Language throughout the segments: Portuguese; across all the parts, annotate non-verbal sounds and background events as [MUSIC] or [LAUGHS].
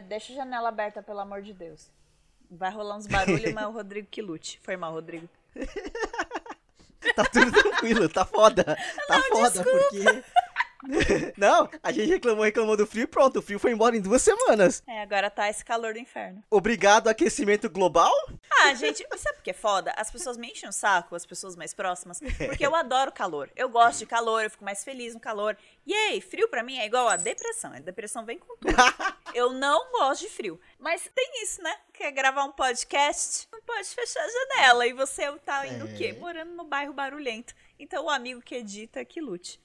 De- deixa a janela aberta, pelo amor de Deus. Vai rolar uns barulhos, mas é o [LAUGHS] Rodrigo que lute. Foi mal, Rodrigo. [LAUGHS] Tá tudo tranquilo, tá foda. Tá foda, porque. [LAUGHS] Não, a gente reclamou, reclamou do frio e pronto, o frio foi embora em duas semanas. É, agora tá esse calor do inferno. Obrigado, aquecimento global? Ah, gente, sabe o que é foda? As pessoas me enchem o saco, as pessoas mais próximas, porque eu adoro calor. Eu gosto de calor, eu fico mais feliz no calor. E aí, frio pra mim é igual a depressão. A depressão vem com tudo. [LAUGHS] Eu não gosto de frio. Mas tem isso, né? Quer gravar um podcast? Não pode fechar a janela. E você tá indo o quê? É. Morando no bairro barulhento. Então o amigo que edita que lute.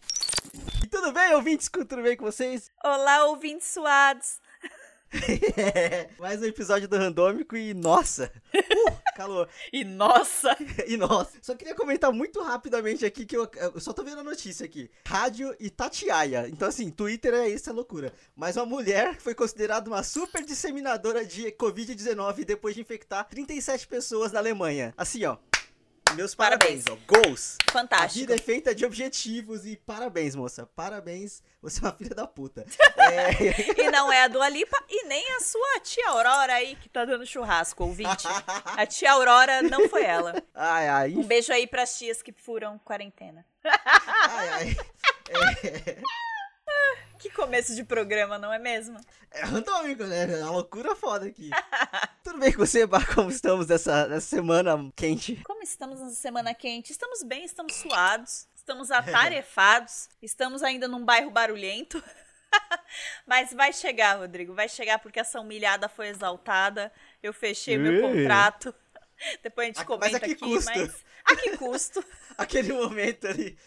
E tudo bem, ouvintes? Tudo bem com vocês? Olá, ouvintes suados. [LAUGHS] Mais um episódio do Randômico e nossa, uh, calor. [LAUGHS] E nossa! [LAUGHS] E nossa, só queria comentar muito rapidamente aqui que eu, eu só tô vendo a notícia aqui. Rádio Itatiaia. Então assim, Twitter é isso, é loucura. Mas uma mulher foi considerada uma super disseminadora de Covid-19 depois de infectar 37 pessoas na Alemanha. Assim, ó. Meus parabéns, Parabéns. ó. Goals. A Fantástico. vida é feita de objetivos e parabéns, moça. Parabéns. Você é uma [LAUGHS] filha da puta. É... [LAUGHS] E não é a Dua Lipa e nem a sua tia Aurora aí que tá dando churrasco, ouvinte. A [LAUGHS] tia Aurora não foi ela. Ai, ai. Um beijo aí pras tias que furam quarentena. Ai, ai. É, Que começo de programa, não é mesmo? é randômico, né? É uma loucura foda aqui. [LAUGHS] Tudo bem com você, Bar? Como estamos nessa, nessa semana quente? Como estamos nessa semana quente? Estamos bem, estamos suados, estamos atarefados, [LAUGHS] estamos ainda num bairro barulhento. [LAUGHS] Mas vai chegar, Rodrigo, vai chegar porque essa humilhada foi exaltada. Eu fechei meu contrato. Depois a gente A- mas comenta a que aqui, custo? mas a que custo? Aquele momento ali.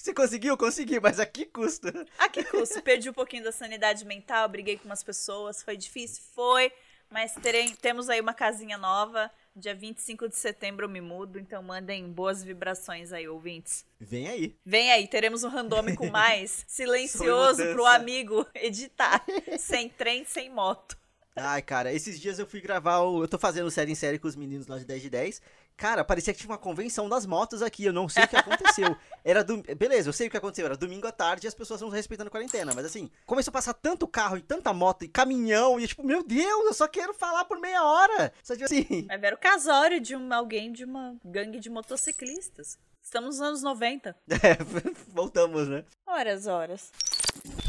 Você conseguiu? Consegui, mas a que custo? A que custo? Perdi um pouquinho da sanidade mental, briguei com umas pessoas, foi difícil? Foi, mas terei, temos aí uma casinha nova. Dia 25 de setembro eu me mudo, então mandem boas vibrações aí, ouvintes. Vem aí. Vem aí, teremos um randômico [LAUGHS] mais silencioso pro amigo editar. [LAUGHS] sem trem, sem moto. Ai, cara, esses dias eu fui gravar o. Eu tô fazendo série em série com os meninos lá de 10 de 10. Cara, parecia que tinha uma convenção das motos aqui. Eu não sei o que aconteceu. [LAUGHS] Era do... Beleza, eu sei o que aconteceu. Era domingo à tarde e as pessoas não respeitando a quarentena. Mas assim, começou a passar tanto carro e tanta moto e caminhão. E eu, tipo, meu Deus, eu só quero falar por meia hora. Só tipo assim. [LAUGHS] Vai ver o casório de um, alguém de uma gangue de motociclistas. Estamos nos anos 90. [LAUGHS] É, voltamos, né? Horas, horas.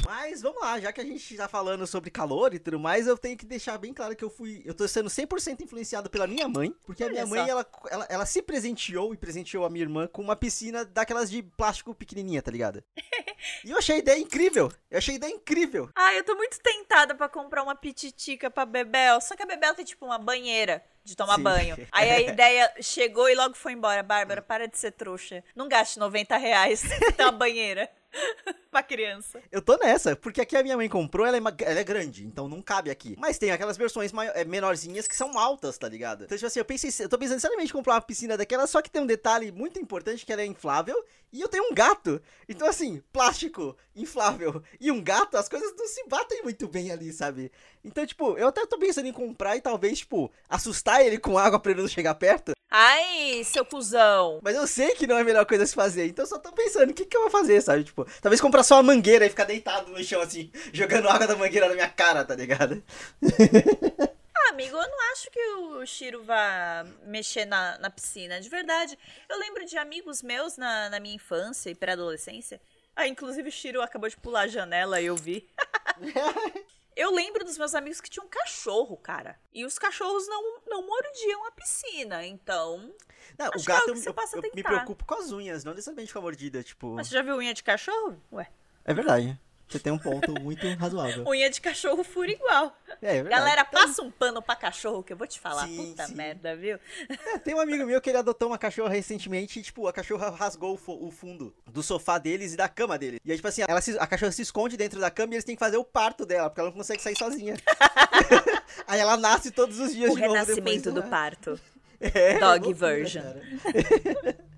Mas vamos lá, já que a gente tá falando sobre calor e tudo mais, eu tenho que deixar bem claro que eu fui. Eu tô sendo 100% influenciado pela minha mãe, porque a minha mãe, ela, ela, ela se presenteou e presenteou a minha irmã com uma piscina daquelas de plástico pequenininha, tá ligado? [LAUGHS] e eu achei a ideia incrível! Eu achei a ideia incrível! Ai, eu tô muito tentada pra comprar uma pititica pra Bebel. Só que a Bebel tem tipo uma banheira de tomar Sim. banho. Aí a [LAUGHS] ideia chegou e logo foi embora. Bárbara, para de ser trouxa. Não gaste 90 reais [LAUGHS] uma banheira pra criança. Eu tô nessa, porque aqui a minha mãe comprou, ela é, ma- ela é grande, então não cabe aqui. Mas tem aquelas versões é, menorzinhas que são altas, tá ligado? Então, tipo assim, eu pensei, eu tô pensando seriamente em comprar uma piscina daquela, só que tem um detalhe muito importante que ela é inflável e eu tenho um gato. Então, assim, plástico, inflável e um gato, as coisas não se batem muito bem ali, sabe? Então, tipo, eu até tô pensando em comprar e talvez, tipo, assustar ele com água pra ele não chegar perto. Ai, seu cuzão. Mas eu sei que não é a melhor coisa a se fazer, então eu só tô pensando, o que que eu vou fazer, sabe? Tipo, talvez comprar só uma mangueira e ficar deitado no chão, assim, jogando água da mangueira na minha cara, tá ligado? [LAUGHS] Ah, amigo, eu não acho que o Shiro vá mexer na, na piscina, de verdade. Eu lembro de amigos meus na, na minha infância e pré-adolescência. Ah, inclusive o Shiro acabou de pular a janela e eu vi. [LAUGHS] eu lembro dos meus amigos que tinham um cachorro, cara. E os cachorros não, não mordiam a piscina, então. Não, o que é gato, algo eu, que você eu- eu me preocupo com as unhas, não necessariamente com a mordida, tipo... Mas você já viu unha de cachorro? Ué. É verdade, você tem um ponto muito razoável. Unha de cachorro fura igual. É, é. Galera, Então, passa um pano pra cachorro que eu vou te falar. Sim, Puta sim. merda, viu? é, tem um amigo meu que ele adotou uma cachorra recentemente e, tipo, a cachorra rasgou o, o fundo do sofá deles e da cama dele. E aí, tipo assim, ela se- a cachorra se esconde dentro da cama e eles têm que fazer o parto dela, porque ela não consegue sair sozinha. [LAUGHS] aí ela nasce todos os dias O de novo renascimento depois, do né? parto. [LAUGHS] É, Dog loucura, version. [LAUGHS]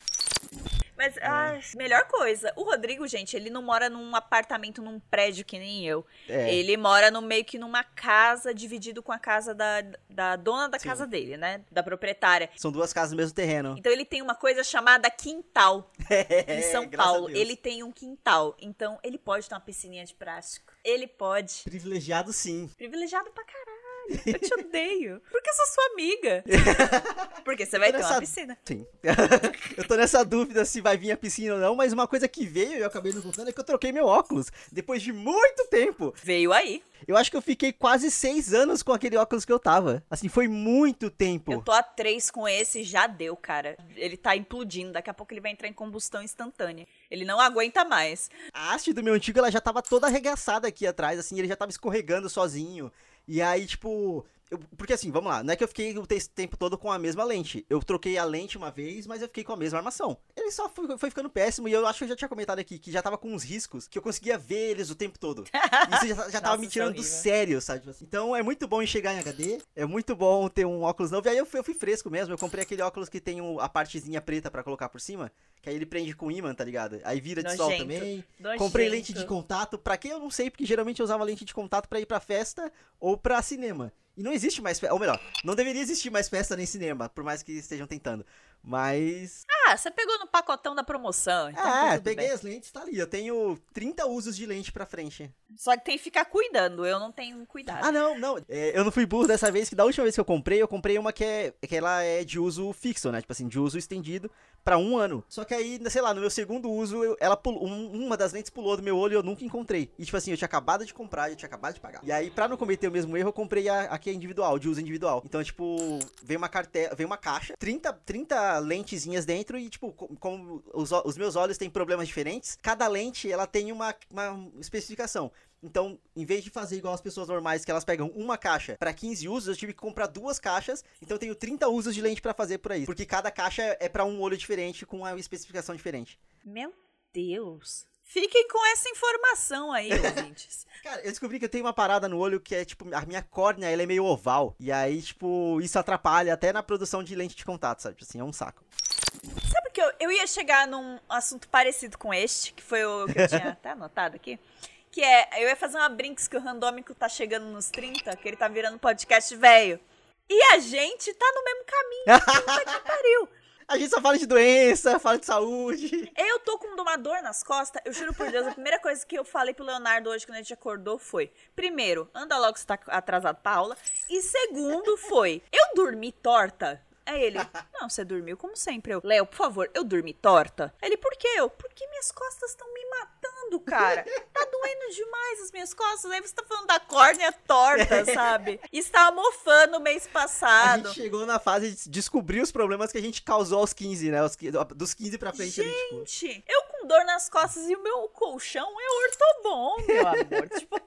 Mas, ai, melhor coisa, o Rodrigo, gente, ele não mora num apartamento, num prédio que nem eu. É. Ele mora no meio que numa casa, dividido com a casa da, da dona da Sim. casa dele, né? Da proprietária. São duas casas no mesmo terreno. Então ele tem uma coisa chamada quintal [LAUGHS] em São É, graças a Paulo. Ele tem um quintal. Então ele pode ter uma piscininha de plástico. Ele pode. Privilegiado sim. Privilegiado pra caralho. Eu te odeio. Porque eu sou sua amiga. [LAUGHS] Porque você vai ter nessa- uma piscina. Sim. [LAUGHS] eu tô nessa dúvida se vai vir a piscina ou não, mas uma coisa que veio e eu acabei não contando é que eu troquei meu óculos. Depois de muito tempo. Veio aí. Eu acho que eu fiquei quase seis anos com aquele óculos que eu tava. Assim, foi muito tempo. Eu tô a três com esse, já deu, cara. Ele tá implodindo. Daqui a pouco ele vai entrar em combustão instantânea. Ele não aguenta mais. A haste do meu antigo, ela já tava toda arregaçada aqui atrás, assim, ele já tava escorregando sozinho. E aí, tipo. Eu- porque assim, vamos lá, não é que eu fiquei o te- tempo todo com a mesma lente. Eu troquei a lente uma vez, mas eu fiquei com a mesma armação. Ele só foi, foi ficando péssimo e eu acho que eu já tinha comentado aqui que já tava com uns riscos que eu conseguia ver eles o tempo todo. [LAUGHS] Isso já, já tava Nossa, me isso é tirando do sério, sabe? Tipo assim. Então é muito bom enxergar em HD, é muito bom ter um óculos novo. E aí eu fui, eu fui fresco mesmo, eu comprei aquele óculos que tem a partezinha preta pra colocar por cima, que aí ele prende com imã, tá ligado? Aí vira de sol Nojento. também. Nojento. Comprei lente de contato, pra quem eu não sei, porque geralmente eu usava lente de contato pra ir pra festa ou pra cinema. E não existe mais ou melhor, não deveria existir mais festa nem cinema, por mais que estejam tentando. Mas. Ah, você pegou no pacotão da promoção. Então é, peguei bem. as lentes, tá ali. Eu tenho 30 usos de lente pra frente. Só que tem que ficar cuidando. Eu não tenho cuidado. Ah, não, não. é, eu não fui burro dessa vez, que da última vez que eu comprei, eu comprei uma que é que ela é de uso fixo, né? Tipo assim, de uso estendido pra um ano. Só que aí, sei lá, no meu segundo uso, eu- ela pulou, um- uma das lentes pulou do meu olho e eu nunca encontrei. E tipo assim, eu tinha acabado de comprar, eu tinha acabado de pagar. E aí, pra não cometer o mesmo erro, eu comprei a, a que é individual, de uso individual. Então, tipo, vem uma cartela, vem uma caixa, 30, 30 lentezinhas dentro e, tipo, co- como os, os meus olhos têm problemas diferentes, cada lente, ela tem uma, uma especificação. Então, em vez de fazer igual as pessoas normais, que elas pegam uma caixa pra 15 usos, eu tive que comprar duas caixas. Então, eu tenho 30 usos de lente pra fazer por aí. Porque cada caixa é pra um olho diferente, com uma especificação diferente. Meu Deus. Fiquem com essa informação aí, [LAUGHS] ouvintes. Cara, eu descobri que eu tenho uma parada no olho que é, tipo, a minha córnea, ela é meio oval. E aí, tipo, isso atrapalha até na produção de lente de contato, sabe? Assim, é um saco. Sabe que eu, eu ia chegar num assunto parecido com este, que foi o que eu tinha [LAUGHS] até anotado aqui. Que é, eu ia fazer uma brinks que o randômico tá chegando nos 30, que ele tá virando podcast velho. E a gente tá no mesmo caminho. [LAUGHS] Puta que pariu. A gente só fala de doença, fala de saúde. Eu tô com uma dor nas costas, eu juro por Deus, a primeira coisa que eu falei pro Leonardo hoje quando a gente acordou foi: primeiro, anda logo você tá atrasado pra aula. E segundo foi: eu dormi torta. Aí ele, não, você dormiu como sempre. Eu, Léo, por favor, eu dormi torta. Aí Ele, por quê? Eu, porque minhas costas estão me matando, cara. Tá [LAUGHS] doendo demais as minhas costas. Aí você tá falando da córnea torta, [LAUGHS] sabe? E estava mofando mês A passado. gente chegou na fase de descobrir os problemas que a gente causou aos 15, né? Dos 15 pra frente ali, tipo. Gente, eu com dor nas costas e o meu colchão é ortobom, meu amor. [LAUGHS] tipo,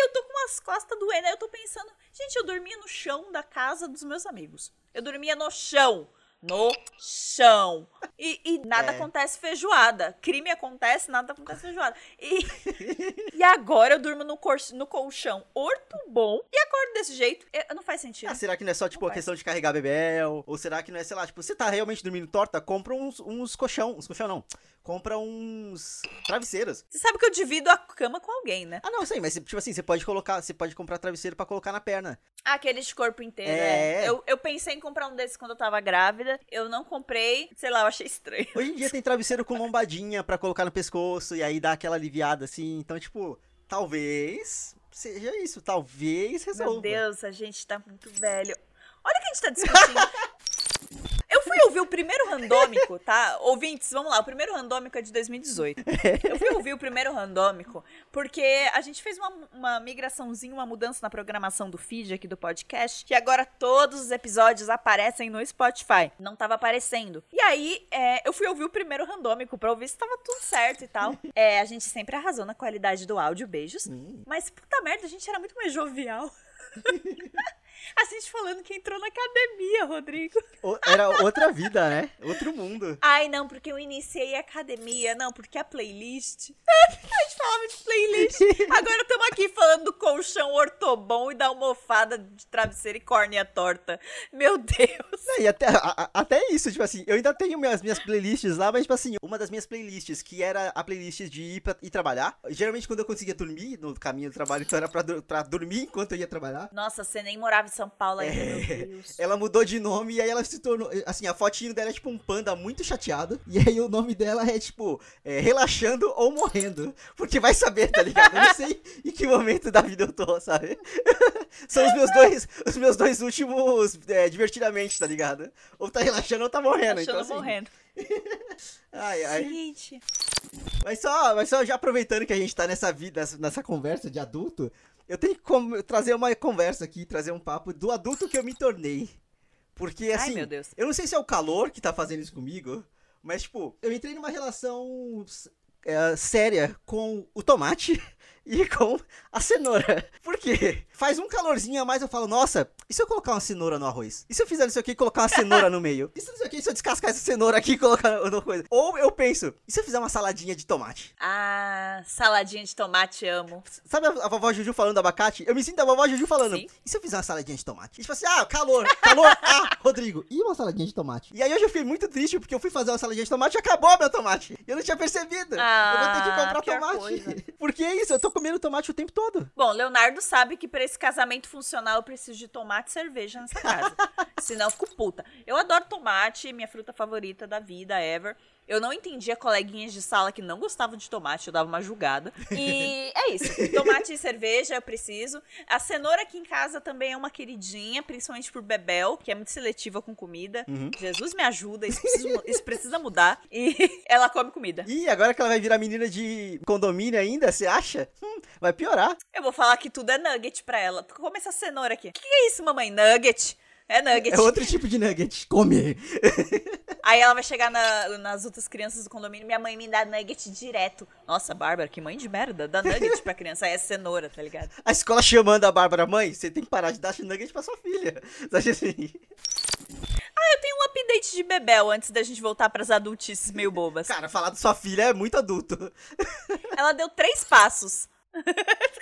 e eu tô com as costas doendo. Aí eu tô pensando, gente, eu dormia no chão da casa dos meus amigos. Eu dormia no chão. No chão. E, e nada É. acontece feijoada. Crime acontece, nada acontece feijoada. E, [LAUGHS] e agora eu durmo no, cor, no colchão ortobom e acordo desse jeito. É, não faz sentido. Ah, será que não é só, tipo, Não a faz. questão de carregar bebel? Ou será que não é, sei lá, tipo, você tá realmente dormindo torta? Compra uns, uns colchão. Uns colchão não. Compra uns travesseiros. Você sabe que eu divido a cama com alguém, né? Ah, não, sei, mas tipo assim, você pode colocar, você pode comprar travesseiro pra colocar na perna. Ah, Aqueles de corpo inteiro, É. é. Eu, eu pensei em comprar um desses quando eu tava grávida. Eu não comprei. Sei lá, eu achei estranho. Hoje em dia tem travesseiro com lombadinha pra colocar no pescoço e aí dá aquela aliviada assim. Então, tipo, talvez seja isso, talvez resolva. Meu Deus, a gente tá muito velho. Olha o que a gente tá discutindo. [LAUGHS] Fui ouvir o primeiro randômico, tá? Ouvintes, vamos lá. O primeiro randômico é de 2018. Eu fui ouvir o primeiro randômico porque a gente fez uma, uma migraçãozinha, uma mudança na programação do feed aqui do podcast, que agora todos os episódios aparecem no Spotify. Não tava aparecendo. E aí, é, eu fui ouvir o primeiro randômico pra ouvir se tava tudo certo e tal. É, a gente sempre arrasou na qualidade do áudio, beijos. Hum. Mas, puta merda, a gente era muito mais jovial. [LAUGHS] A gente falando que entrou na academia, Rodrigo. O- Era outra vida, né? Outro mundo. Ai, não, porque eu iniciei a academia. Não, porque a playlist. [LAUGHS] A gente falava de playlist. Agora estamos aqui falando do colchão ortobom e da almofada de travesseiro e córnea torta. Meu Deus. É, E até, a- até isso, tipo assim, eu ainda tenho minhas, minhas playlists lá, mas, tipo assim, uma das minhas playlists, que era a playlist de ir, pra, ir trabalhar. Geralmente, quando eu conseguia dormir no caminho do trabalho, então era pra, pra dormir enquanto eu ia trabalhar. Nossa, você nem morava em São Paulo ainda, É. meu Deus. Ela mudou de nome e aí ela se tornou. Assim, a fotinho dela é tipo um panda muito chateado. E aí o nome dela é tipo é, Relaxando ou Morrendo. Porque vai saber, tá ligado? Eu não sei [LAUGHS] em que momento da vida eu tô, sabe? [LAUGHS] São os meus dois, os meus dois últimos é, divertidamente, tá ligado? Ou tá relaxando ou tá morrendo. Achando então, assim, morrendo. [LAUGHS] Ai, ai. Gente. Mas só, mas só já aproveitando que a gente tá nessa vida, nessa conversa de adulto, eu tenho que trazer uma conversa aqui, trazer um papo do adulto que eu me tornei. Porque, assim, meu Deus. eu não sei se é o calor que tá fazendo isso comigo, mas, tipo, eu entrei numa relação é, séria com o tomate [LAUGHS] e com a cenoura. Por quê? Faz um calorzinho a mais, eu falo, nossa, e se eu colocar uma cenoura no arroz? E se eu fizer isso aqui e colocar uma cenoura no meio? E se, isso aqui, se eu descascar essa cenoura aqui e colocar no coisa? Ou eu penso, e se eu fizer uma saladinha de tomate? Ah, saladinha de tomate, amo. Sabe a, a vovó Juju falando do abacate? Eu me sinto a vovó Juju falando. Sim. E se eu fizer uma saladinha de tomate? E tipo assim, ah, calor, calor, ah, Rodrigo, e uma saladinha de tomate? E aí hoje eu fiquei muito triste porque eu fui fazer uma saladinha de tomate e acabou meu tomate. E eu não tinha percebido. Ah, eu vou ter que comprar pior tomate. coisa. [LAUGHS] Porque é isso, eu tô comendo tomate o tempo todo. Bom, Leonardo sabe que pra esse casamento funcional eu preciso de tomate e cerveja nessa casa. [LAUGHS] Senão eu fico puta. Eu adoro tomate, minha fruta favorita da vida, ever. Eu não entendia coleguinhas de sala que não gostavam de tomate, eu dava uma julgada. E [LAUGHS] é isso. Tomate e cerveja eu preciso. A cenoura aqui em casa também é uma queridinha, principalmente por Bebel, que é muito seletiva com comida. Uhum. Jesus me ajuda, isso precisa, isso precisa mudar. E [LAUGHS] ela come comida. E agora que ela vai virar menina de condomínio ainda, você acha? Hum, vai piorar. Eu vou falar que tudo é nugget pra ela. Come essa cenoura aqui. O que, que é isso, mamãe? Nugget. É nugget. É outro tipo de nugget. Come. Aí ela vai chegar na- nas outras crianças do condomínio. Minha mãe me dá nugget direto. Nossa, Bárbara, que mãe de merda. Dá nugget pra criança. Aí é cenoura, tá ligado? A escola chamando a Bárbara, mãe, você tem que parar de dar nugget pra sua filha. Sabe assim? Ah, eu tenho um update de Bebel antes da gente voltar pras adultices meio bobas. Cara, falar da sua filha é muito adulto. Ela deu três passos.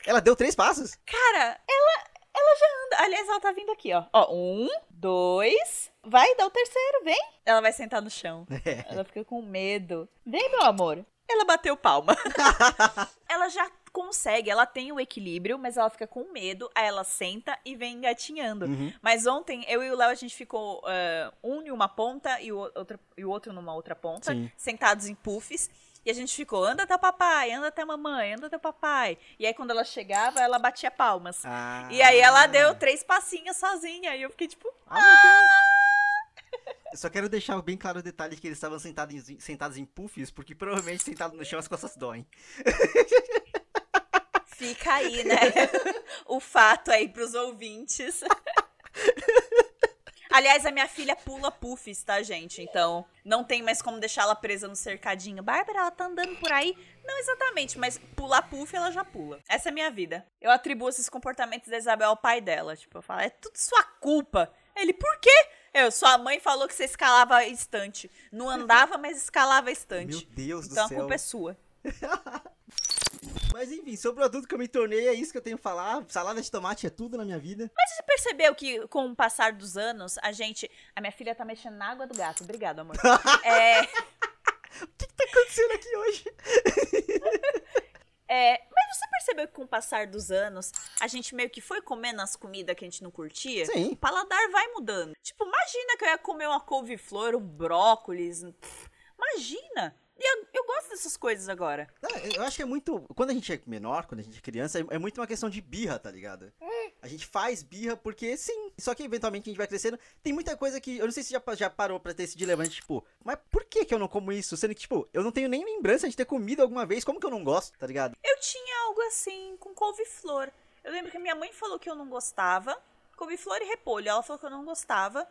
Ela deu três passos? Cara, ela, ela já anda. Aliás, ela tá vindo aqui, ó. Ó, um, dois. Vai, dá o terceiro, vem. Ela vai sentar no chão. [LAUGHS] É. Ela fica com medo. Vem, meu amor. Ela bateu palma. [LAUGHS] [LAUGHS] ela já consegue, ela tem o equilíbrio, mas ela fica com medo. Aí ela senta e vem engatinhando. Uhum. Mas ontem, eu e o Léo, a gente ficou ah, um em uma ponta e o, outro, e o outro numa outra ponta, Sim. sentados em puffs. E a gente ficou, anda até o papai, anda até a mamãe, anda até o papai. E aí, quando ela chegava, ela batia palmas. Ah. E aí, ela deu três passinhos sozinha. E eu fiquei tipo, Ah, meu Deus. Eu só quero deixar bem claro o detalhe que eles estavam sentados em, sentados em puffs, porque provavelmente sentado no chão as costas doem. fica aí, né? [LAUGHS] o fato aí pros ouvintes. [LAUGHS] Aliás, a minha filha pula puffs, tá, gente? Então, não tem mais como deixar ela presa no cercadinho. Bárbara, ela tá andando por aí. Não exatamente, mas pular puff, ela já pula. Essa é a minha vida. Eu atribuo esses comportamentos da Isabel ao pai dela. Tipo, eu falo, é tudo sua culpa. Ele, por quê? Eu, sua mãe falou que você escalava estante. Não andava, mas escalava estante. Meu Deus então do a céu. culpa é sua. [LAUGHS] Mas enfim, sobre o adulto que eu me tornei, é isso que eu tenho que falar. Salada de tomate é tudo na minha vida. Mas você percebeu que com o passar dos anos, a gente. A minha filha tá mexendo na água do gato. Obrigado, amor. [LAUGHS] é, O que, que tá acontecendo aqui hoje? [LAUGHS] é, mas você percebeu que com o passar dos anos, a gente meio que foi comendo as comidas que a gente não curtia? Sim. O paladar vai mudando. Tipo, imagina que eu ia comer uma couve-flor, um brócolis. pff, Imagina! Eu, eu gosto dessas coisas agora. Eu acho que é muito. Quando a gente é menor, quando a gente é criança, é, é muito uma questão de birra, tá ligado? A gente faz birra porque sim. Só que eventualmente a gente vai crescendo. Tem muita coisa que. Eu não sei se já, já parou pra ter esse dilema, de, tipo, mas por que que eu não como isso? Sendo que, tipo, eu não tenho nem lembrança de ter comido alguma vez. Como que eu não gosto, tá ligado? Eu tinha algo assim com couve-flor. Eu lembro que minha mãe falou que eu não gostava. Couve-flor e repolho. Ela falou que eu não gostava.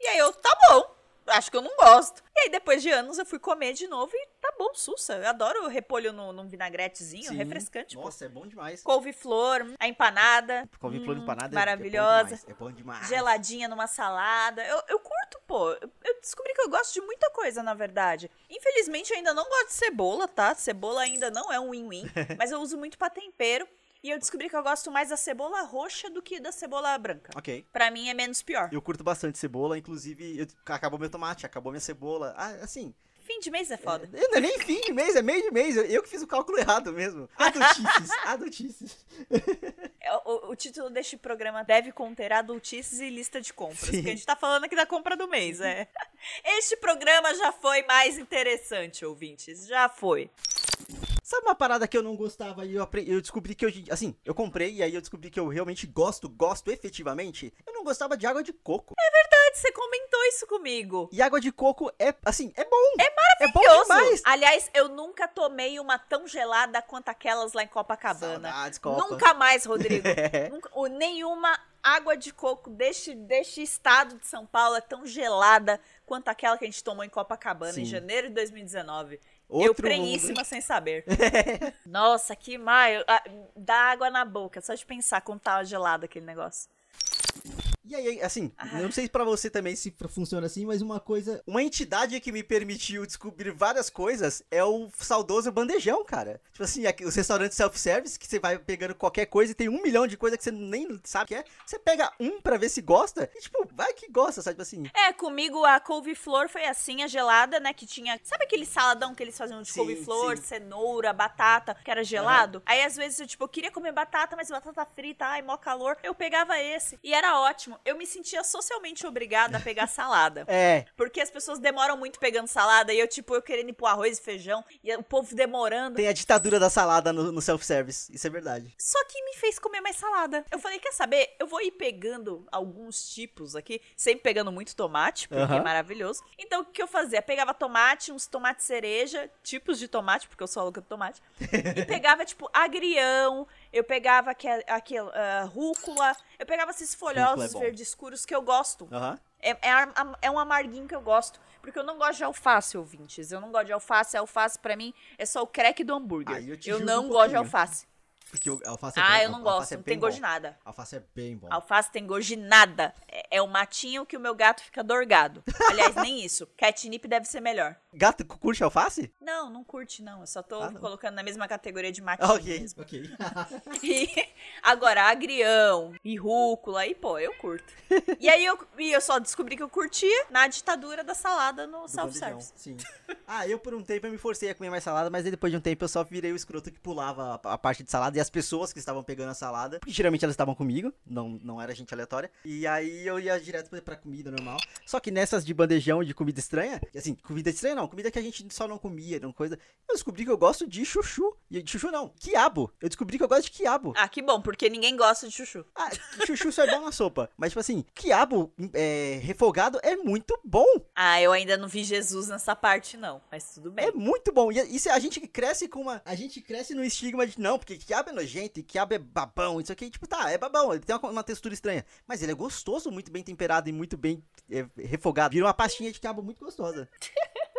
E aí eu, tá bom. Acho que eu não gosto. E aí, depois de anos, eu fui comer de novo e tá bom, sussa. Eu adoro repolho no, num vinagretezinho, Sim. refrescante. pô. Nossa, é bom demais. Couve-flor, a empanada. Couve-flor hum, empanada é- Maravilhosa. É bom demais. É bom demais. Geladinha numa salada. Eu, eu curto, pô. Eu- Eu descobri que eu gosto de muita coisa, na verdade. Infelizmente, eu ainda não gosto de cebola, tá? Cebola ainda não é um win-win. [LAUGHS] mas eu uso muito pra tempero. E eu descobri que eu gosto mais da cebola roxa do que da cebola branca. Ok. Pra mim é menos pior. Eu curto bastante cebola, inclusive eu- acabou meu tomate, acabou minha cebola. Ah, assim, Fim de mês é foda. é, não é nem fim de mês, é meio de mês. Eu, eu que fiz o cálculo errado mesmo. Adultices, [LAUGHS] adultices. É, O, o título deste programa deve conter adultices e lista de compras. Sim. Porque a gente tá falando aqui da compra do mês, é. Este programa já foi mais interessante, ouvintes. Já foi. Sabe uma parada que eu não gostava e eu, eu descobri que hoje. Assim, eu comprei e aí eu descobri que eu realmente gosto, gosto efetivamente? Eu não gostava de água de coco. Você comentou isso comigo. E água de coco é, assim, é bom. É Maravilhoso. bom demais. Aliás, eu nunca tomei uma tão gelada quanto aquelas lá em Copacabana. Saudades, Copa. Nunca mais, Rodrigo. [LAUGHS] É. Nunca- nenhuma água de coco deste, deste estado de São Paulo é tão gelada quanto aquela que a gente tomou em Copacabana em Sim. janeiro de 2019. Eu Outro prenhíssima sem saber. [LAUGHS] Nossa, que maio. Ah, Dá água na boca, só de pensar como tava gelado aquele negócio. E aí, assim, Ah. não sei pra você também se funciona assim, mas uma coisa. Uma entidade que me permitiu descobrir várias coisas é o saudoso bandejão, cara. Tipo assim, os restaurantes self-service, que você vai pegando qualquer coisa e tem um milhão de coisa que você nem sabe o que é. Você pega um pra ver se gosta e, tipo, vai que gosta, sabe? Tipo assim. É, comigo a couve-flor foi assim, a gelada, né? Que tinha. Sabe aquele saladão que eles faziam de couve-flor, cenoura, batata, que era gelado? Aí às vezes eu, tipo, eu queria comer batata, mas batata frita, ai, mó calor. Eu pegava esse. E era ótimo. Eu me sentia socialmente obrigada a pegar salada. [LAUGHS] É. Porque as pessoas demoram muito pegando salada e eu, tipo, eu querendo ir pro arroz e feijão e o povo demorando. Tem a ditadura da salada no, no self-service. Isso é verdade. Só que me fez comer mais salada. Eu falei, quer saber? Eu vou ir pegando alguns tipos aqui, sempre pegando muito tomate, porque Aham. é maravilhoso. Então, o que eu fazia? Pegava tomate, uns tomates cereja, tipos de tomate, porque eu sou louca de tomate. [LAUGHS] e pegava, tipo, agrião, eu pegava aquele, aquele ah, rúcula, eu pegava esses Rúcula folhosos é verdes escuros que eu gosto. É, é, é um amarguinho que eu gosto. Porque eu não gosto de alface, ouvintes. Eu não gosto de alface. Alface, pra mim, é só o crack do hambúrguer. Aí eu eu não um gosto de alface. Porque o alface é Ah, bem- eu não gosto. é não tem gosto de nada. Alface é bem bom. Alface tem gosto de nada. É, é o matinho que o meu gato fica dorgado. Aliás, nem [LAUGHS] isso. Catnip deve ser melhor. Gato curte alface? Não, não curte, não. Eu só tô Ah, colocando na mesma categoria de matinho Ok, mesmo. ok. [LAUGHS] E, agora, agrião e rúcula, aí, pô, eu curto. E aí eu, e eu só descobri que eu curtia na ditadura da salada no self-service. Sim. Ah, eu por um tempo eu me forcei a comer mais salada, mas depois de um tempo eu só virei o escroto que pulava a, a parte de salada e as pessoas que estavam pegando a salada, porque geralmente elas estavam comigo, não, não era gente aleatória. E aí eu ia direto pra- comida normal. Só que nessas de bandejão de comida estranha, assim, comida estranha não, comida que a gente só não comia, não coisa. Eu descobri que eu gosto de chuchu. E de chuchu não, quiabo. Eu descobri que eu gosto de quiabo. Ah, que bom, porque ninguém gosta de chuchu. Ah, chuchu só é bom na sopa. Mas, tipo assim, quiabo é, refogado é muito bom. Ah, eu ainda não vi Jesus nessa parte, não. Mas tudo bem. É muito bom. E isso a gente cresce com uma. A gente cresce no estigma de não, porque quiabo é nojento e quiabo é babão. Isso aqui, tipo, tá, é babão. Ele tem uma, uma textura estranha. Mas ele é gostoso, muito bem temperado e muito bem é, refogado. Vira uma pastinha de quiabo muito gostosa. [LAUGHS]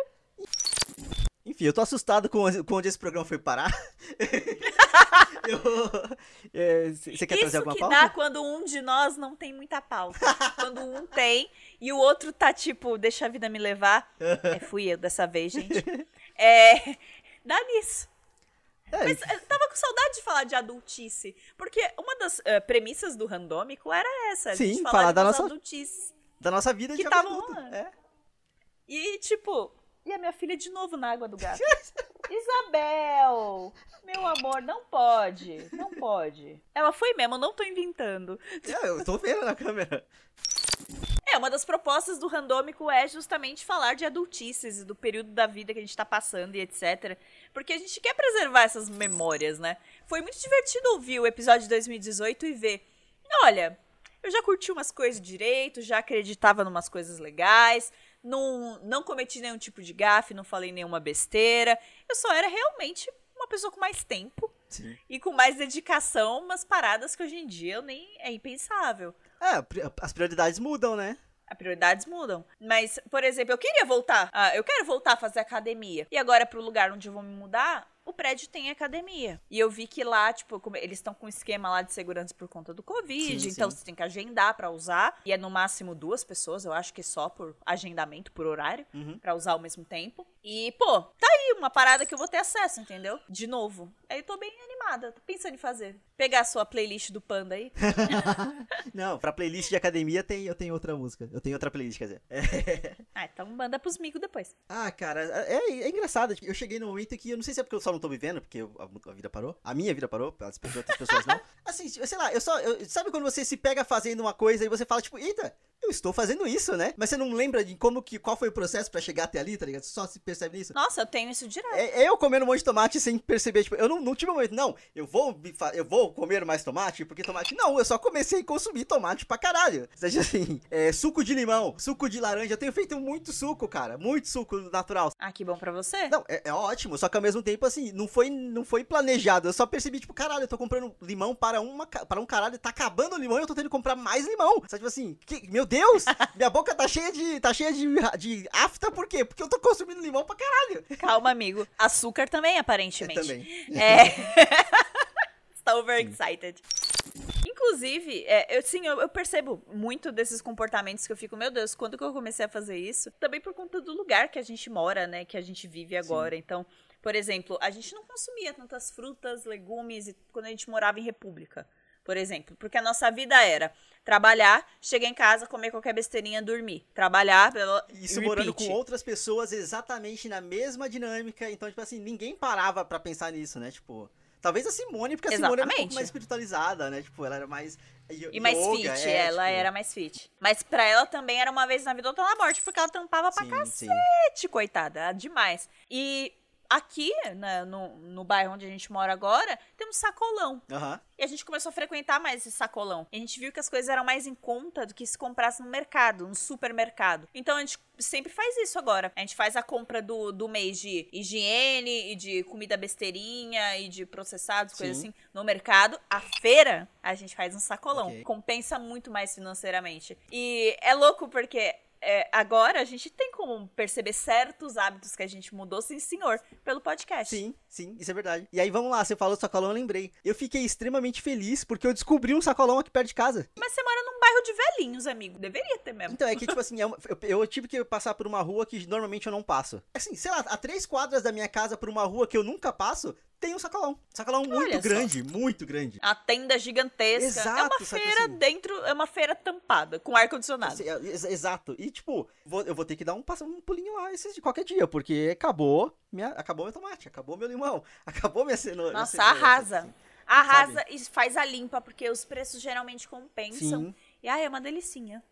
Enfim, eu tô assustado com, com onde esse programa foi parar. [LAUGHS] Você quer trazer Isso alguma que pauta? dá quando um de nós não tem muita pauta. [LAUGHS] quando um tem e o outro tá tipo, deixa a vida me levar. É, fui eu dessa vez, gente. É, dá nisso. É, Mas eu tava com saudade de falar de adultice. Porque uma das eh, premissas do randômico era essa. A gente Sim, falar falar da nossa- adultices. da nossa vida que de rolando. É. E tipo, e a minha filha de novo na água do gato. [LAUGHS] Isabel! Meu amor, não pode. Não pode. Ela foi mesmo, eu não tô inventando. É, eu tô vendo na câmera. É, uma das propostas do randômico é justamente falar de adultices do período da vida que a gente tá passando e etc. Porque a gente quer preservar essas memórias, né? Foi muito divertido ouvir o episódio de 2018 e ver. Olha, eu já curti umas coisas direito, já acreditava numas coisas legais, não, não cometi nenhum tipo de gafe, não falei nenhuma besteira. Eu só era realmente uma pessoa com mais tempo Sim. e com mais dedicação, umas paradas que hoje em dia eu nem é impensável. É, as prioridades mudam, né? As prioridades mudam. Mas, por exemplo, eu queria voltar. ah, eu quero voltar a fazer academia. E agora, pro lugar onde eu vou me mudar, o prédio tem academia. E eu vi que lá, tipo, eles estão com um esquema lá de segurança por conta do Covid. Sim, então sim. você tem que agendar pra usar. E é no máximo duas pessoas, eu acho que só por agendamento, por horário, Uhum. pra usar ao mesmo tempo. E, pô, tá aí uma parada que eu vou ter acesso, entendeu? De novo. Aí eu tô bem animada, tô pensando em fazer. Pegar a sua playlist do Panda aí. [LAUGHS] Não, pra playlist de academia tem, eu tenho outra música. Eu tenho outra playlist, quer dizer. É. [LAUGHS] Ah, então manda pros migos depois. Ah, cara, é, é engraçado. tipo, Eu cheguei num momento que eu não sei se é porque eu só não tô vivendo, porque eu- a, a vida parou. A minha vida parou, as pessoas- outras pessoas não. [LAUGHS] Assim, sei lá, eu só. eu- sabe quando você se pega fazendo uma coisa e você fala, tipo, eita, eu estou fazendo isso, né? Mas você não lembra de como que, qual foi o processo pra chegar até ali, tá ligado? Só se percebe nisso. Nossa, eu tenho isso direto. É, é eu comendo um monte de tomate sem perceber, tipo, eu não, não tive um momento, não, eu vou, eu vou comer mais tomate, porque tomate, não, eu só comecei a consumir tomate pra caralho. Ou seja assim, é, suco de limão, suco de laranja, eu tenho feito muito suco, cara, muito suco natural. Ah, que bom pra você. Não, é, é ótimo, só que ao mesmo tempo, assim, não foi, não foi planejado. Eu só percebi, tipo, caralho, eu tô comprando limão para, uma, para um caralho, tá acabando o limão e eu tô tendo que comprar mais limão. Sabe, tipo assim, que- meu Deus, minha boca tá cheia de, tá cheia de, de afta, por quê? Porque eu tô consumindo limão pra caralho. Calma, amigo. Açúcar também, aparentemente. também. É. [LAUGHS] Está overexcited. Inclusive, é, eu, sim, eu, eu percebo muito desses comportamentos que eu fico, meu Deus, quando que eu comecei a fazer isso? Também por conta do lugar que a gente mora, né? Que a gente vive agora. Então, por exemplo, a gente não consumia tantas frutas, legumes quando a gente morava em república. Por exemplo, porque a nossa vida era trabalhar, chegar em casa, comer qualquer besteirinha, dormir. Trabalhar, blá, Isso repeat. morando com outras pessoas exatamente na mesma dinâmica. Então, tipo assim, ninguém parava pra pensar nisso, né? Tipo, talvez a Simone, porque a Simone era um pouco mais espiritualizada, né? Tipo, ela era mais. E mais yoga, fit, é, ela tipo, era mais fit. Mas pra ela também era uma vez na vida outra na morte, porque ela tampava pra Sim, sim. cacete, coitada, demais. E aqui, né, no, no bairro onde a gente mora agora, tem um sacolão. Aham. E a gente começou a frequentar mais esse sacolão. E a gente viu que as coisas eram mais em conta do que se comprasse no mercado, no supermercado. Então a gente sempre faz isso agora. A gente faz a compra do, do mês de higiene e de comida besteirinha e de processados, coisas Sim. assim, no mercado. A feira, a gente faz um sacolão. Ok. Compensa muito mais financeiramente. E é louco porque. É, agora a gente tem como perceber certos hábitos que a gente mudou, sim, senhor, pelo podcast. Sim, sim, isso é verdade. E aí, vamos lá, você falou do sacolão, eu lembrei. Eu fiquei extremamente feliz porque eu descobri um sacolão aqui perto de casa. Mas você mora num bairro de velhinhos, amigo. Deveria ter mesmo. Então, é que, [LAUGHS] tipo assim, é uma- eu, eu tive que passar por uma rua que normalmente eu não passo. Assim, sei lá, a três quadras da minha casa por uma rua que eu nunca passo, tem um sacolão. Sacolão muito Olha só. grande, muito grande. A tenda gigantesca. é Exato, uma sabe feira assim? dentro, é uma feira tampada, com ar-condicionado. Assim, é, ex- exato. E, tipo, vou- eu vou ter que dar um, um pulinho lá esses de qualquer dia, porque acabou minha, acabou meu tomate, acabou meu limão, [LAUGHS] acabou minha cenoura. Nossa, minha cenoura, arrasa. assim. Arrasa e faz a limpa, porque os preços geralmente compensam. Sim. E ai, é uma delicinha.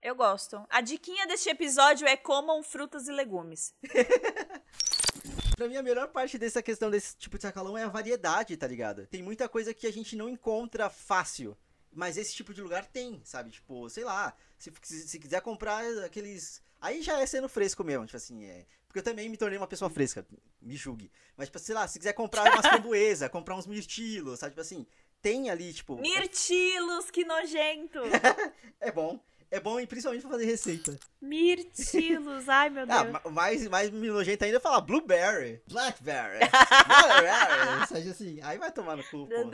Eu gosto. A diquinha deste episódio é comam frutas e legumes. [LAUGHS] Pra mim, a melhor parte dessa questão desse tipo de sacolão é a variedade, tá ligado? Tem muita coisa que a gente não encontra fácil. Mas esse tipo de lugar tem, sabe? Tipo, sei lá, se, se, se quiser comprar aqueles. Aí já é sendo fresco mesmo, tipo assim, é. Porque eu também me tornei uma pessoa fresca, me julgue. Mas, tipo, sei lá, se quiser comprar umas [LAUGHS] framboesa, comprar uns mirtilos, sabe? Tipo assim, tem ali, tipo. Mirtilos, que nojento! [LAUGHS] É bom. É bom principalmente pra fazer receita. Mirtilos, ai meu [LAUGHS] Deus. Ah, ma- mais, mais nojento ainda é falar blueberry, blackberry, blackberry, sabe assim, aí vai tomar no cu, porra.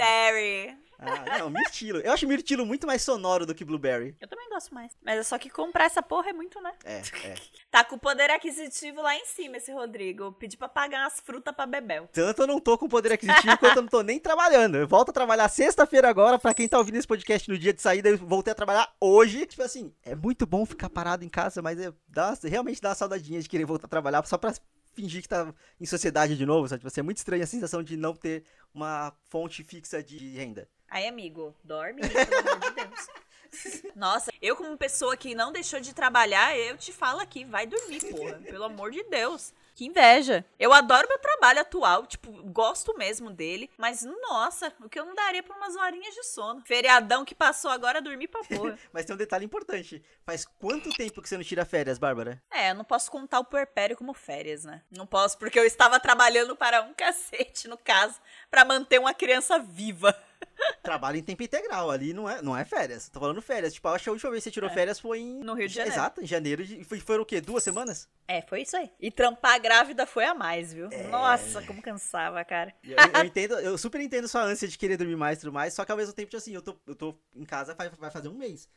Ah, não, mirtilo. Eu acho mirtilo muito mais sonoro do que blueberry. Eu também gosto mais. Mas é só que comprar essa porra é muito, né? É, é. [LAUGHS] Tá com o poder aquisitivo lá em cima, esse Rodrigo. Pedi pra pagar umas frutas pra Bebel. Tanto eu não tô com poder aquisitivo quanto eu não tô nem trabalhando. Eu volto a trabalhar sexta-feira agora, pra quem tá ouvindo esse podcast no dia de saída, eu voltei a trabalhar hoje. Tipo assim, é muito bom ficar parado em casa, mas é, dá, realmente dá uma saudadinha de querer voltar a trabalhar só pra fingir que tá em sociedade de novo, sabe? Tipo assim, é muito estranha a sensação de não ter uma fonte fixa de renda. Aí, amigo, dorme, pelo amor de Deus. [LAUGHS] Nossa, eu como pessoa que não deixou de trabalhar, eu te falo aqui, vai dormir, porra. [LAUGHS] Pelo amor de Deus. Que inveja. Eu adoro meu trabalho atual, tipo, gosto mesmo dele, mas nossa, o que eu não daria por umas horinhas de sono. Feriadão que passou agora, dormir pra porra. [LAUGHS] Mas tem um detalhe importante. Faz quanto tempo que você não tira férias, Bárbara? É, eu não posso contar o puerpério como férias, né? Não posso, porque eu estava trabalhando para um cacete, no caso, pra manter uma criança viva. Trabalho em tempo integral, ali não é, não é férias. Tô falando férias. Tipo, eu acho que a última vez que você tirou férias foi em. No Rio de Janeiro. Exato, em janeiro. de- Foi, foram o quê? Duas semanas? É, foi isso aí. E trampar grávida foi a mais, viu? Nossa, como cansava, cara. Eu, eu entendo, eu super entendo sua ânsia de querer dormir mais e tudo mais, só que ao mesmo tempo, tipo assim, eu tô, eu tô em casa vai, vai fazer um mês.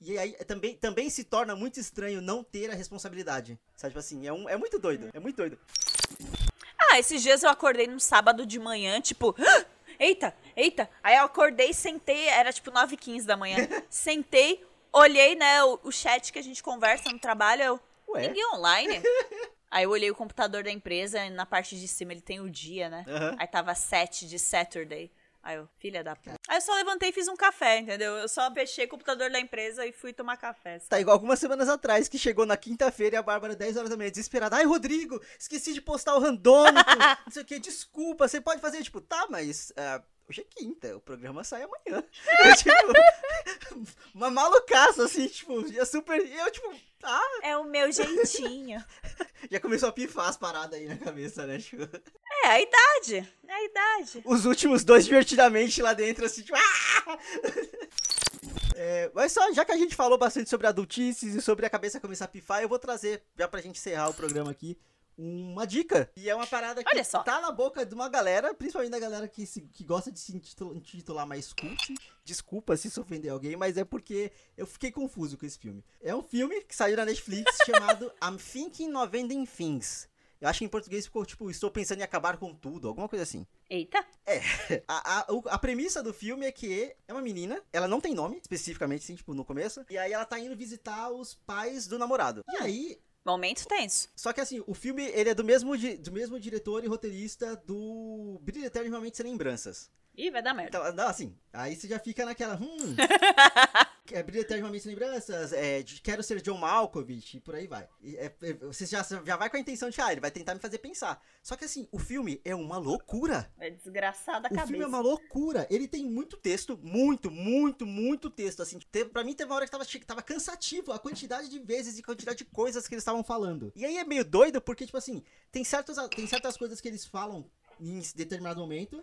E aí também, também se torna muito estranho não ter a responsabilidade. Sabe, tipo assim, é, um, é muito doido, é muito doido. Ah, esses dias eu acordei num sábado de manhã, tipo. "Ah, Eita, eita. Aí eu acordei, sentei, era tipo 9h15 da manhã. [LAUGHS] Sentei, olhei, né, o, o chat que a gente conversa no trabalho, eu. Ué? Ninguém online? [LAUGHS] Aí eu olhei o computador da empresa, e na parte de cima ele tem o dia, né? Aham. Aí tava 7 de Saturday. Aí eu, filha da puta. Aí eu só levantei e fiz um café, entendeu? Eu só fechei o computador da empresa e fui tomar café. Tá igual algumas semanas atrás, que chegou na quinta-feira e a Bárbara, 10 horas da manhã, desesperada. Ai, Rodrigo, esqueci de postar o randômico, [LAUGHS] não sei o que, desculpa, você pode fazer? Tipo, tá, mas... Uh, hoje é quinta, o programa sai amanhã. [LAUGHS] Eu, tipo, [LAUGHS] uma malucaça, assim, tipo, já super. Eu, tipo, tá. É o meu jeitinho. [LAUGHS] já começou a pifar as paradas aí na cabeça, né? Tipo... É, a idade. É a idade. Os últimos dois divertidamente lá dentro, assim, tipo. Ah! É, mas só, já que a gente falou bastante sobre adultices e sobre a cabeça começar a pifar, eu vou trazer, já pra gente encerrar o programa aqui, uma dica. E é uma parada que tá na boca de uma galera, principalmente da galera que, se, que gosta de se intitular mais cult. Desculpa se isso ofender alguém, mas é porque eu fiquei confuso com esse filme. É um filme que saiu na Netflix [LAUGHS] chamado I'm Thinking of Ending Things. Eu acho que em português ficou tipo, estou pensando em acabar com tudo, alguma coisa assim. Eita! É. [LAUGHS] A, a, a premissa do filme é que é uma menina, ela não tem nome, especificamente, assim, tipo, no começo. E aí ela tá indo visitar os pais do namorado. E aí, Momento tenso. Só que assim, o filme ele é do mesmo, do mesmo diretor e roteirista do Brilho Eternamente Sem Lembranças. Ih, vai dar merda. Então, não, assim, aí você já fica naquela. Hum. [LAUGHS] é, brilha eternamente lembranças, é, de quero ser John Malkovich, e por aí vai. E, é, é, você já, já vai com a intenção de, ah, ele vai tentar me fazer pensar. Só que assim, o filme é uma loucura. É desgraçado a o cabeça. O filme é uma loucura. Ele tem muito texto, muito, muito, muito texto. Assim, teve, pra mim teve uma hora que tava, tava cansativo a quantidade de vezes e quantidade de coisas que eles estavam falando. E aí é meio doido, porque, tipo assim, tem, certos, tem certas coisas que eles falam em determinado momento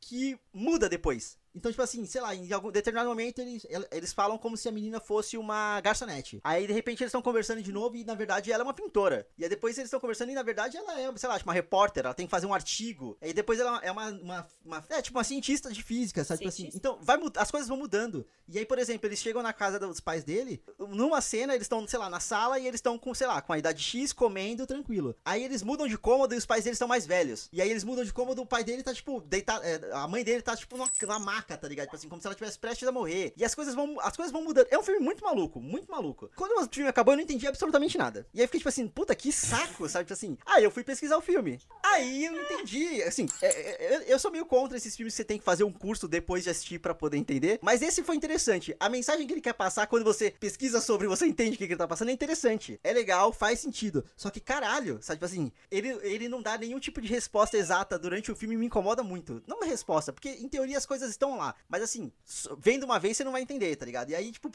que muda depois. Então, tipo assim, sei lá, em algum determinado momento eles, eles falam como se a menina fosse uma garçonete. Aí, de repente, eles estão conversando de novo e, na verdade, ela é uma pintora. E aí depois eles estão conversando e, na verdade, ela é, sei lá, tipo, uma repórter, ela tem que fazer um artigo. Aí depois ela é uma, uma, uma é, tipo, uma cientista de física, sabe? Tipo assim. Então, vai, as coisas vão mudando. E aí, por exemplo, eles chegam na casa dos pais dele, numa cena, eles estão, sei lá, na sala e eles estão com, sei lá, com a idade X, comendo, tranquilo. Aí eles mudam de cômodo e os pais deles estão mais velhos. E aí eles mudam de cômodo, o pai dele tá, tipo, deitado, é, a mãe dele tá, tipo, numa, numa maca, tá ligado? Tipo assim, como se ela tivesse prestes a morrer. E as coisas vão, as coisas vão mudando. É um filme muito maluco, muito maluco. Quando o filme acabou, eu não entendi absolutamente nada. E aí fiquei tipo assim, puta, que saco, sabe? Tipo assim, aí eu fui pesquisar o filme. Aí eu não entendi. Assim, é, é, é eu sou meio contra esses filmes que você tem que fazer um curso depois de assistir para poder entender. Mas esse foi interessante. A mensagem que ele quer passar quando você pesquisa sobre, você entende o que ele tá passando, é interessante. É legal, faz sentido. Só que caralho, sabe? Tipo assim, ele, ele não dá nenhum tipo de resposta exata durante o filme me incomoda muito. Não uma resposta, porque em teoria as coisas estão lá. Mas assim, vendo uma vez você não vai entender, tá ligado? E aí, tipo,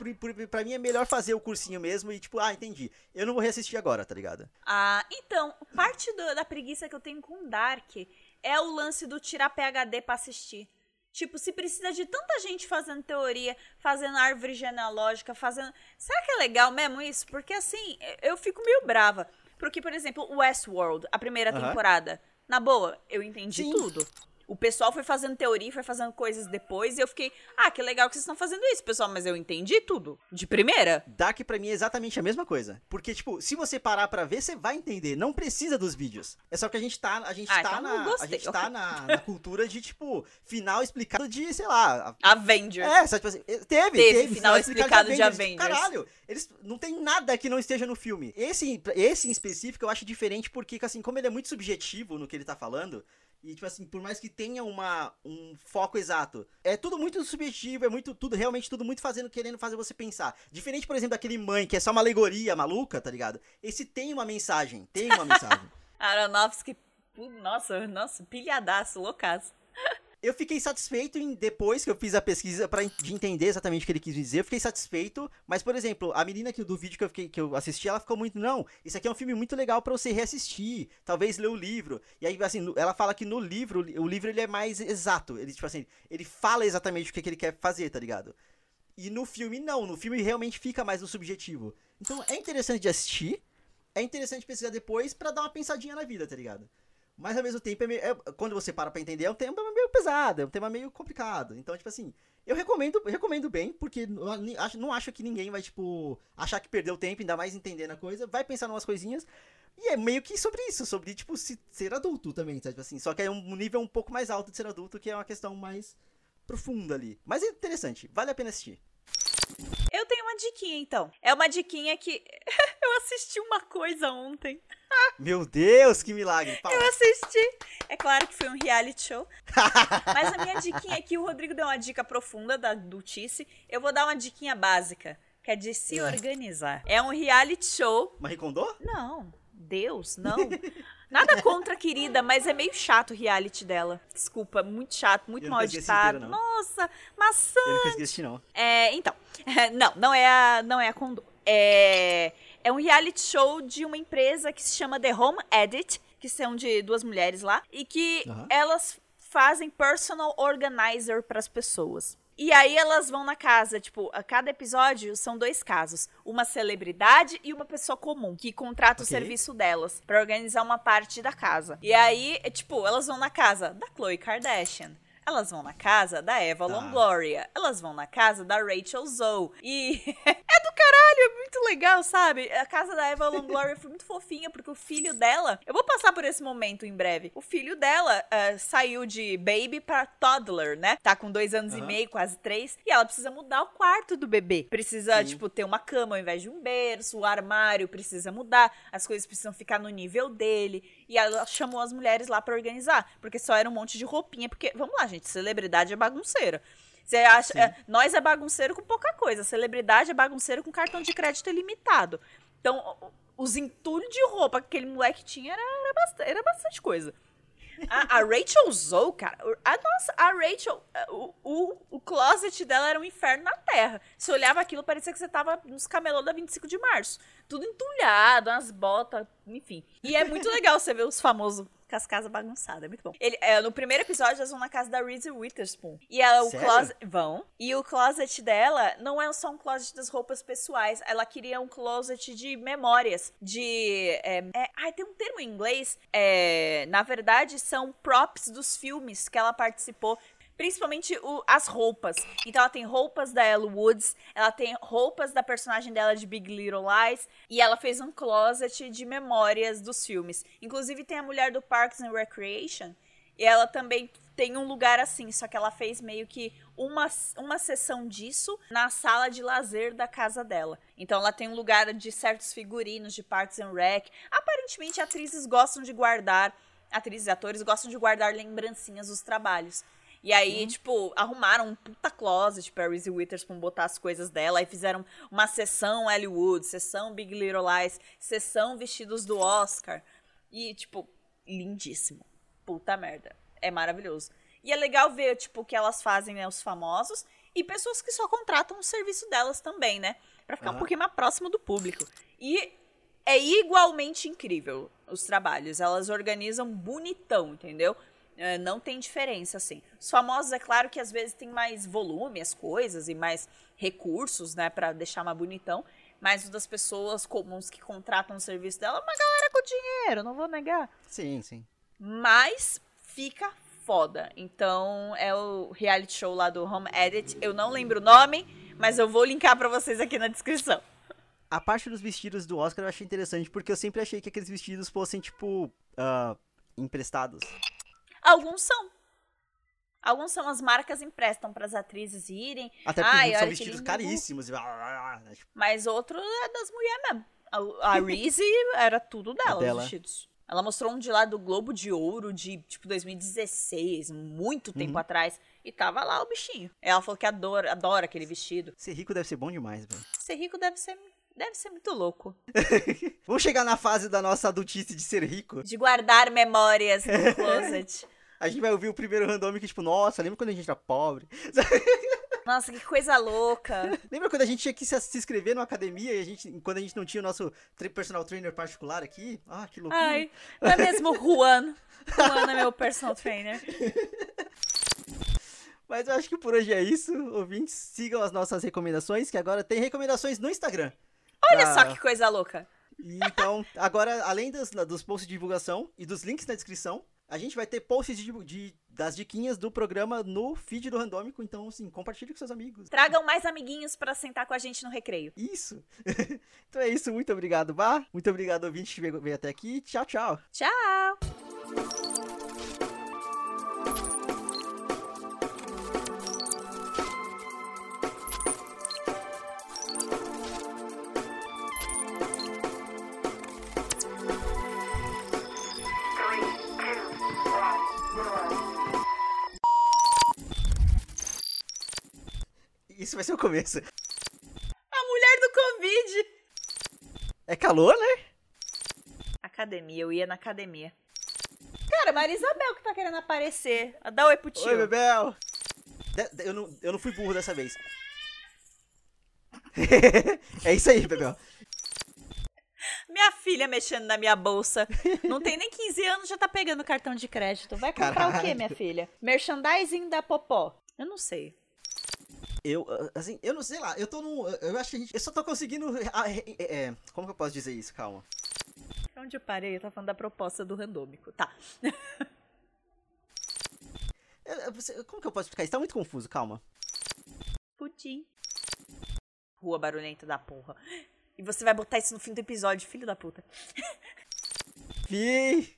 pra mim é melhor fazer o cursinho mesmo e, tipo, ah, entendi. Eu não vou reassistir agora, tá ligado? Ah, então, parte do, da preguiça que eu tenho com Dark é o lance do tirar PHD pra assistir. Tipo, se precisa de tanta gente fazendo teoria, fazendo árvore genealógica, fazendo. Será que é legal mesmo isso? Porque assim, eu fico meio brava. Porque, por exemplo, Westworld, a primeira uhum. temporada. Na boa, eu entendi Sim. tudo. O pessoal foi fazendo teoria, foi fazendo coisas depois, e eu fiquei, ah, que legal que vocês estão fazendo isso, pessoal, mas eu entendi tudo. De primeira. Dark para mim é exatamente a mesma coisa. Porque, tipo, se você parar para ver, você vai entender. Não precisa dos vídeos. É só que a gente tá, a gente ah, tá, então na, a gente tá na, na, cultura de, tipo, final explicado de, sei lá. Avengers. É, só, tipo assim, teve, teve, teve final, explicado, de, Avengers. de Avengers. Caralho, eles não tem nada que não esteja no filme. Esse, esse em específico eu acho diferente porque, assim, como ele é muito subjetivo no que ele tá falando, e, tipo assim, por mais que tenha uma, um foco exato, é tudo muito subjetivo, é muito, tudo, realmente tudo muito fazendo, querendo fazer você pensar. Diferente, por exemplo, daquele mãe, que é só uma alegoria maluca, tá ligado? Esse tem uma mensagem, tem uma mensagem. [LAUGHS] Aronofsky, nossa, nossa, pilhadaço, loucaço. Eu fiquei satisfeito em, depois que eu fiz a pesquisa para de entender exatamente o que ele quis dizer. Eu fiquei satisfeito, mas por exemplo, a menina que do vídeo que eu, fiquei, que eu assisti, ela ficou muito, não, isso aqui é um filme muito legal para você reassistir, talvez ler o livro. E aí assim, ela fala que no livro, o livro ele é mais exato, ele tipo assim, ele fala exatamente o que, que ele quer fazer, tá ligado? E no filme não, no filme realmente fica mais no subjetivo. Então é interessante de assistir, é interessante pesquisar depois para dar uma pensadinha na vida, tá ligado? Mas ao mesmo tempo, é meio, é, quando você para pra entender, é um tema meio pesado, é um tema meio complicado. Então, tipo assim, eu recomendo, recomendo bem, porque não acho, não acho que ninguém vai, tipo, achar que perdeu tempo, ainda mais entendendo a coisa, vai pensar em umas coisinhas. E é meio que sobre isso, sobre, tipo, se, ser adulto também, sabe? Tipo assim, só que é um nível um pouco mais alto de ser adulto, que é uma questão mais profunda ali. Mas é interessante, vale a pena assistir. Uma diquinha, então. É uma diquinha que. [LAUGHS] Eu assisti uma coisa ontem. Meu Deus, que milagre. [LAUGHS] Eu assisti. É claro que foi um reality show. [LAUGHS] Mas a minha diquinha aqui, o Rodrigo deu uma dica profunda da Dutice. Eu vou dar uma diquinha básica, que é de se organizar. É um reality show. Marie Kondo? Não, Deus, não. Nada contra, querida, mas é meio chato o reality dela. Desculpa, muito chato, muito mal editado. inteiro. Nossa, maçã. Eu não consegui assistir, não. É, então, [LAUGHS] não, não é a, não é a Condor. É, é um reality show de uma empresa que se chama The Home Edit, que são de duas mulheres lá, e que Aham. elas fazem personal organizer para as pessoas. E aí elas vão na casa, tipo, a cada episódio são dois casos, uma celebridade e uma pessoa comum que contrata o Ok. serviço delas para organizar uma parte da casa. E aí, é, tipo, elas vão na casa da Khloe Kardashian. Elas vão na casa da Eva Tá. Longoria. Elas vão na casa da Rachel Zoe. E [LAUGHS] é do caralho, é muito legal, sabe? A casa da Eva Longoria foi muito fofinha, porque o filho dela. Eu vou passar por esse momento em breve. O filho dela ah, saiu de baby pra toddler, né? Tá com dois anos e Aham. meio, quase três. E ela precisa mudar o quarto do bebê. Precisa, Sim. tipo, ter uma cama ao invés de um berço. O armário precisa mudar. As coisas precisam ficar no nível dele. E ela chamou as mulheres lá pra organizar. Porque só era um monte de roupinha. Porque, vamos lá, gente, celebridade é bagunceira. Você acha. É, nós é bagunceiro com pouca coisa. Celebridade é bagunceiro com cartão de crédito ilimitado. Então, os entulhos de roupa que aquele moleque tinha era, era, bastante, era bastante coisa. A, a Rachel Zoe, cara, a nossa, a Rachel, o, o, o closet dela era um inferno na terra. Você olhava aquilo, parecia que você tava nos camelô da 25 de março. Tudo entulhado, umas botas, enfim. E é muito legal você ver os famosos com as casas bagunçadas, é muito bom. Ele, é, no primeiro episódio, elas vão na casa da Reese Witherspoon. E ela, o Sério? closet. Vão. E o closet dela não é só um closet das roupas pessoais. Ela queria um closet de memórias. De. É, é- ai, tem um termo em inglês. É, na verdade, são props dos filmes que ela participou. Principalmente o- as roupas. Então ela tem roupas da Elle Woods, ela tem roupas da personagem dela de Big Little Lies, e ela fez um closet de memórias dos filmes. Inclusive tem a mulher do Parks and Recreation, e ela também tem um lugar assim, só que ela fez meio que uma, uma sessão disso na sala de lazer da casa dela. Então ela tem um lugar de certos figurinos de Parks and Rec. Aparentemente atrizes gostam de guardar, atrizes e atores gostam de guardar lembrancinhas dos trabalhos. E aí, tipo, arrumaram um puta closet pra Reese Witherspoon botar as coisas dela. Aí fizeram uma sessão Hollywood, sessão Big Little Lies, sessão vestidos do Oscar. E, tipo, lindíssimo. Puta merda. É maravilhoso. E é legal ver, tipo, o que elas fazem, né? Os famosos. E pessoas que só contratam o serviço delas também, né? Pra ficar um pouquinho mais próximo do público. E é igualmente incrível os trabalhos. Elas organizam bonitão, entendeu? É, não tem diferença, assim. Os famosos, é claro que às vezes tem mais volume as coisas e mais recursos, né, Pra deixar mais bonitão. Mas o das pessoas comuns que contratam o serviço dela, é uma galera com dinheiro, não vou negar. Sim, sim. Mas fica foda. Então é o reality show lá do Home Edit. Eu não lembro o nome, mas eu vou linkar pra vocês aqui na descrição. A parte dos vestidos do Oscar eu achei interessante, porque eu sempre achei que aqueles vestidos fossem, tipo, ah, emprestados. Alguns são. Alguns são as marcas emprestam pras atrizes irem, Até porque olha são vestidos caríssimos. tipo, mas outro é das mulheres mesmo. A, a [LAUGHS] Reese era tudo dela, dela. os vestidos. Ela mostrou um de lá do Globo de Ouro de, tipo, 2016, muito tempo Uhum. atrás. E tava lá o bichinho. Ela falou que adora, adora aquele vestido. Ser rico deve ser bom demais, velho. Ser rico deve ser, deve ser muito louco. [LAUGHS] Vamos chegar na fase da nossa adultice de ser rico. De guardar memórias no [LAUGHS] closet. A gente vai ouvir o primeiro random que, tipo, nossa, lembra quando a gente era pobre? [LAUGHS] Nossa, que coisa louca. Lembra quando a gente tinha que se se inscrever numa academia e a gente, quando a gente não tinha o nosso personal trainer particular aqui? Ah, que loucura. Ai, não é mesmo Juan? Juan é meu personal trainer. [LAUGHS] Mas eu acho que por hoje é isso. Ouvintes, sigam as nossas recomendações, que agora tem recomendações no Instagram. Olha Pra- só que coisa louca. Então, agora, além das, dos posts de divulgação e dos links na descrição, a gente vai ter posts de, de- das diquinhas do programa no feed do Randômico. Então, assim, compartilhe com seus amigos. Tragam mais amiguinhos pra sentar com a gente no recreio. Isso. [LAUGHS] então é isso. Muito obrigado, Bar. Muito obrigado, ouvinte, que veio até aqui. Tchau, tchau. Tchau! Isso vai ser o começo. A mulher do Covid! É calor, né? Academia, eu ia na academia. Cara, Maria Isabel que tá querendo aparecer. Dá oi pro tio. Oi, Bebel. Eu, não, eu não fui burro dessa vez. [LAUGHS] é isso aí, Bebel. Minha filha mexendo na minha bolsa. Não tem nem 15 anos, já tá pegando cartão de crédito. Vai comprar o quê, Caralho. minha filha? Merchandising da Popó. Eu não sei. Eu, ah, assim, eu não sei lá, eu tô num. Eu acho que a gente. Eu só tô conseguindo. ah, é, é, como que eu posso dizer isso? Calma. Onde eu parei, eu tava falando da proposta do randômico. Tá. [LAUGHS] Como que eu posso explicar isso? Tá muito confuso, calma. Pudim. Rua barulhenta da porra. E você vai botar isso no fim do episódio, filho da puta. Fi!